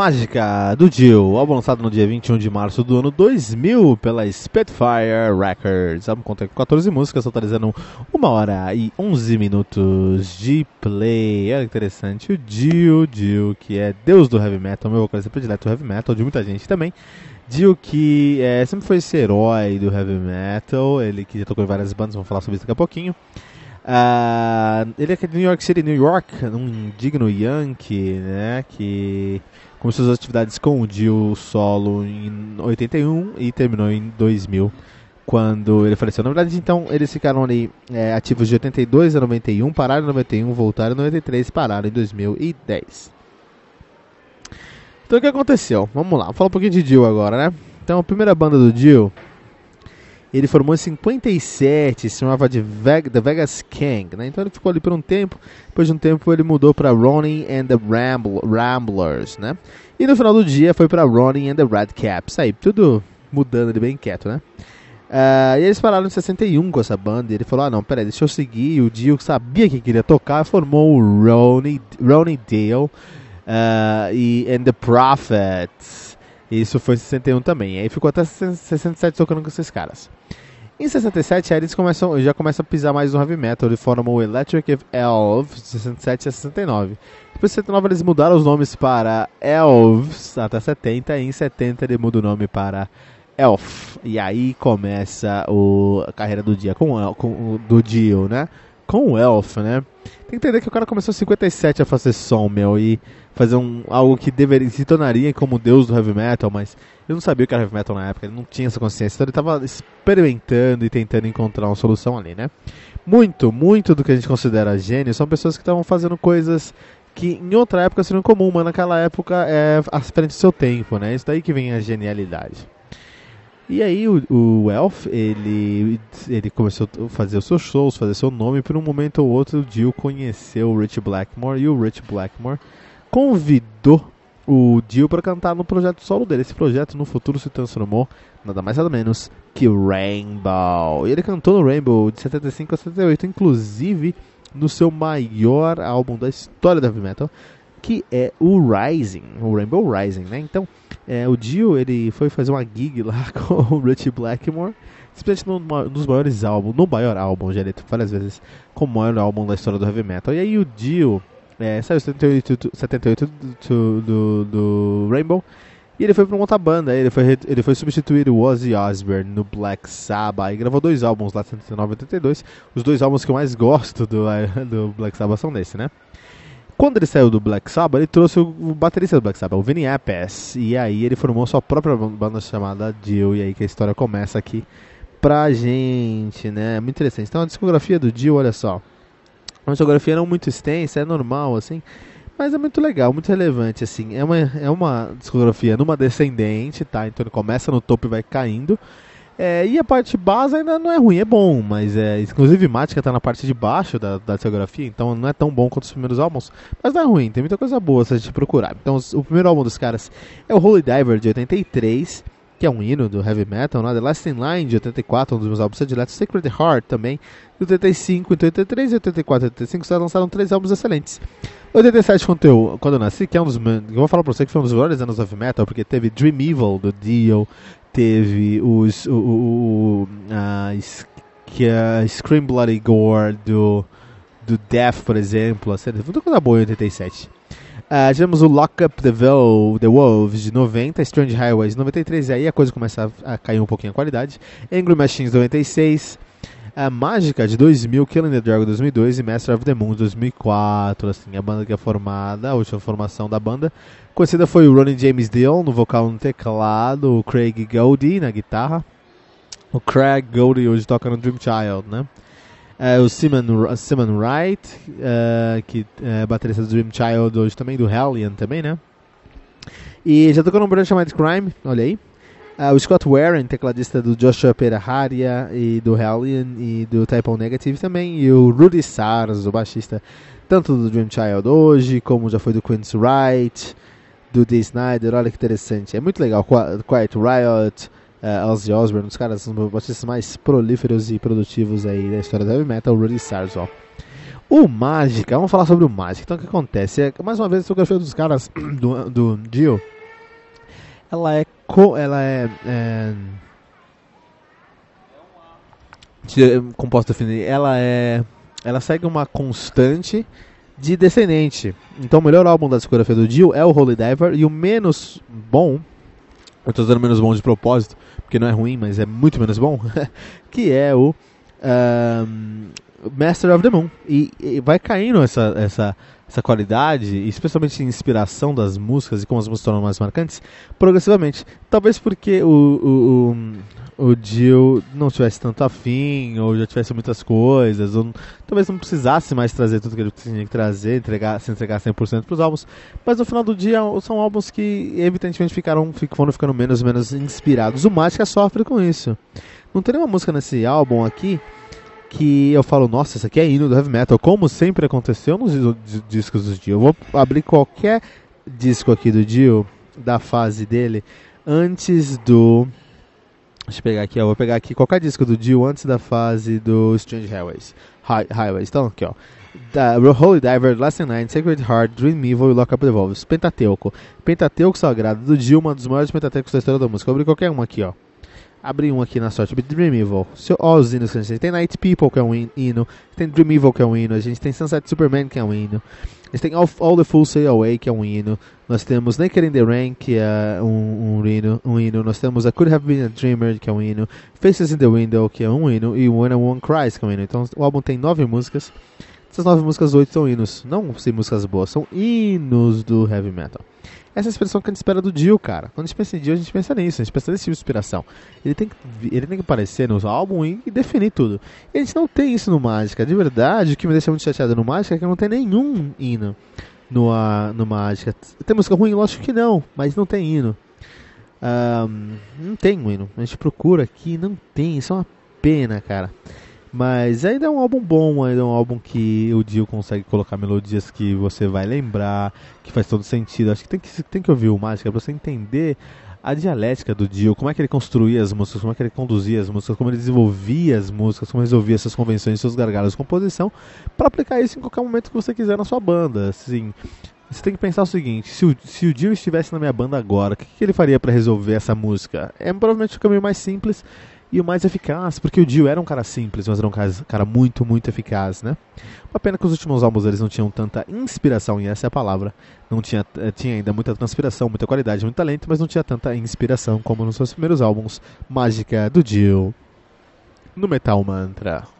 Mágica do Jill, álbum lançado no dia 21 de março do ano 2000 pela Spitfire Records. O álbum conta com 14 músicas, totalizando 1 hora e 11 minutos de play. Olha que interessante, o Jill, Jill, que é deus do heavy metal, meu vocalista predileto do heavy metal, de muita gente também. Jill que é, sempre foi esse herói do heavy metal, ele que já tocou em várias bandas, vamos falar sobre isso daqui a pouquinho. Uh, ele é de New York City, New York, um digno Yankee, né, que começou suas atividades com o Dio solo em 81 e terminou em 2000, quando ele faleceu. Na verdade, então, eles ficaram ali é, ativos de 82 a 91, pararam em 91, voltaram em 93, pararam em 2010. Então, o que aconteceu? Vamos lá, vamos falar um pouquinho de Dio agora, né? Então, a primeira banda do Dio ele formou em 57, se chamava de The Vegas King, né? Então ele ficou ali por um tempo. Depois de um tempo ele mudou para Ronnie and the Ramble Ramblers, né? E no final do dia foi para Ronnie and the Red Caps. Aí tudo mudando ele bem quieto, né? Uh, e eles pararam em 61 com essa banda. E ele falou: Ah, não, peraí, deixa eu seguir. E o Dio sabia que queria tocar, formou o Ronnie, Ronnie Dale uh, e And the Prophets. Isso foi em 61 também. Aí ficou até 67 tocando com esses caras. Em 67, aí eles começam, já começam a pisar mais no heavy metal. Eles formam o Electric Elves, de 67 a 69. Depois de 69 eles mudaram os nomes para Elves até 70. E em 70 ele muda o nome para Elf. E aí começa o, a carreira do dia com, com do Dio, né? Com o Elf, né? Tem que entender que o cara começou em 57 a fazer som, meu, e fazer um, algo que deveria se tornaria como deus do heavy metal, mas ele não sabia o que era heavy metal na época, ele não tinha essa consciência, então ele estava experimentando e tentando encontrar uma solução ali, né? Muito, muito do que a gente considera gênio são pessoas que estavam fazendo coisas que em outra época seriam comum, mas naquela época é à frente do seu tempo, né? Isso daí que vem a genialidade. E aí o, o Elf, ele, ele começou a fazer os seus shows, fazer seu nome, por um momento ou outro o Dio conheceu o Rich Blackmore e o Rich Blackmore convidou o Dio para cantar no projeto solo dele. Esse projeto no futuro se transformou nada mais nada menos que Rainbow. E ele cantou no Rainbow de 75 a 78, inclusive no seu maior álbum da história da heavy metal, que é o Rising, o Rainbow Rising, né? Então, é, o Dio, ele foi fazer uma gig lá com o Rich Blackmore, simplesmente num dos maiores álbuns, no maior álbum, já ele várias vezes, como o maior álbum da história do heavy metal. E aí o Dio, é, saiu 78, 78 do, do, do Rainbow, e ele foi para uma outra banda, ele foi, ele foi substituir o Ozzy Osbourne no Black Sabbath e gravou dois álbuns lá, 79 e 82. Os dois álbuns que eu mais gosto do, do Black Sabbath são desse, né? Quando ele saiu do Black Sabbath, ele trouxe o baterista do Black Sabbath, o Vinny Appice, e aí ele formou sua própria banda chamada Dio, e aí que a história começa aqui pra gente, né? Muito interessante. Então a discografia do Dio, olha só. Uma discografia não muito extensa, é normal, assim, mas é muito legal, muito relevante, assim. É uma, é uma discografia numa descendente, tá? Então ele começa no topo e vai caindo. É, e a parte base ainda não é ruim, é bom, mas é, inclusive Mática está na parte de baixo da, da discografia, então não é tão bom quanto os primeiros álbuns, mas não é ruim, tem muita coisa boa se a gente procurar. Então o primeiro álbum dos caras é o Holy Diver de 83, que é um hino do heavy metal, né? The Last in Line de 84, um dos meus álbuns prediletos, Sacred Heart também, de 85, então 83, 84 e 85 só lançaram três álbuns excelentes. 87 quando quando eu nasci, que é um dos eu vou falar pra você que foi um dos melhores anos do heavy metal, porque teve Dream Evil do Dio, teve os, o, o, a, que a Scream Bloody Gore do, do Death, por exemplo. Assim, muita coisa boa em 87. Uh, tivemos o Lock Up the, Vo the Wolves de 90, Strange Highways de 93, e aí a coisa começa a, a cair um pouquinho a qualidade. Angry Machines 96, a Mágica de 2000, Killing the Dragon 2002 e Master of the Moon 2004. Assim, a banda que é formada, a última formação da banda. Conhecida foi o Ronnie James Dio no vocal no teclado, o Craig Gaudi na guitarra. O Craig Goldie hoje toca no Dream Child, né? É, o Simon, Simon Wright, uh, que é baterista do Dream Child hoje também, do Hellion também, né? E já tocou num brand chamado Crime, olha aí. Uh, o Scott Warren, tecladista do Joshua Peraharia e do Hellion e do Type O Negative também. E o Rudy Sars, o baixista tanto do Dream Child hoje, como já foi do Queen's Wright, do Dee Snyder, olha que interessante. É muito legal. Quiet Riot, uh, Ozzy Osbourne, um dos caras, um dos mais prolíferos e produtivos aí da história do heavy metal, Rudy Sars, ó. O Mágica, vamos falar sobre o Mágica. Então o que acontece? É, mais uma vez, a fotografia dos caras do, do Dio, ela é, co, ela é, é composta definir, ela é, ela segue uma constante de descendente. Então o melhor álbum da discografia do Dio é o Holy Diver e o menos bom, eu estou dizendo menos bom de propósito, porque não é ruim, mas é muito menos bom, que é o um, Master of the Moon. E, e, vai caindo essa, essa, essa qualidade, especialmente inspiração das músicas e como as músicas tornam mais marcantes, progressivamente. Talvez porque o, o, o, o Jill não tivesse tanto afim, ou já tivesse muitas coisas, ou talvez não precisasse mais trazer tudo que ele tinha que trazer, entregar, se entregar 100% para os álbuns. Mas no final do dia são álbuns que evidentemente ficaram, foram ficando menos e menos inspirados. O Mágica sofre com isso. Não tem nenhuma música nesse álbum aqui que eu falo, nossa, isso aqui é hino do heavy metal, como sempre aconteceu nos discos do Dio. Eu vou abrir qualquer disco aqui do Dio, da fase dele, antes do. Deixa eu pegar aqui, ó. Vou pegar aqui qualquer disco do Dio antes da fase do Strange Highways. Hi Highways. Então, aqui, ó. Da Holy Diver, Last Night, Sacred Heart, Dream Evil e Lock Up the Wolves. Pentateuco. Pentateuco Sagrado do Dio, uma dos maiores pentateucos da história da música. Vou abrir qualquer uma aqui, ó abrir um aqui na sorte. Dream Evil. Ó, os hinos que a gente tem. Tem Night People, que é um hino. Tem Dream Evil, que é um hino. A gente tem Sunset Superman, que é um hino. A gente tem All, All the Fools Say Away, que é um hino. Nós temos Naked in the Rain, que é um, um, hino, um hino. Nós temos I Could Have Been a Dreamer, que é um hino. Faces in the Window, que é um hino. E When a Woman Cries, que é um hino. Então o álbum tem nove músicas. Essas nove músicas, oito são hinos. Não são músicas boas, são hinos do heavy metal. Essa é a expressão que a gente espera do Dio, cara. Quando a gente pensa em Dio, a gente pensa nisso, a gente pensa nesse tipo de inspiração. Ele tem que, ele tem que aparecer nos álbuns e definir tudo. E a gente não tem isso no Mágica. De verdade, o que me deixa muito chateado no Mágica é que não tem nenhum hino no, uh, no Mágica. Tem música ruim? Lógico que não, mas não tem hino. Um, não tem um hino. A gente procura aqui não tem. Isso é uma pena, cara. Mas ainda é um álbum bom, ainda é um álbum que o Dio consegue colocar melodias que você vai lembrar, que faz todo sentido. Acho que tem que, tem que ouvir o Mágica pra você entender a dialética do Dio, como é que ele construía as músicas, como é que ele conduzia as músicas, como ele desenvolvia as músicas, como resolvia essas convenções, seus gargalos de composição, para aplicar isso em qualquer momento que você quiser na sua banda. Assim, você tem que pensar o seguinte: se o, se o Dio estivesse na minha banda agora, o que, que ele faria para resolver essa música? É provavelmente o caminho mais simples e o mais eficaz, porque o Dio era um cara simples, mas era um cara, muito, muito eficaz, né? Uma pena que os últimos álbuns eles não tinham tanta inspiração, e essa é a palavra. Não tinha, eh, tinha ainda muita transpiração, muita qualidade, muito talento, mas não tinha tanta inspiração como nos seus primeiros álbuns. Mágica do Dio, no Metal Mantra.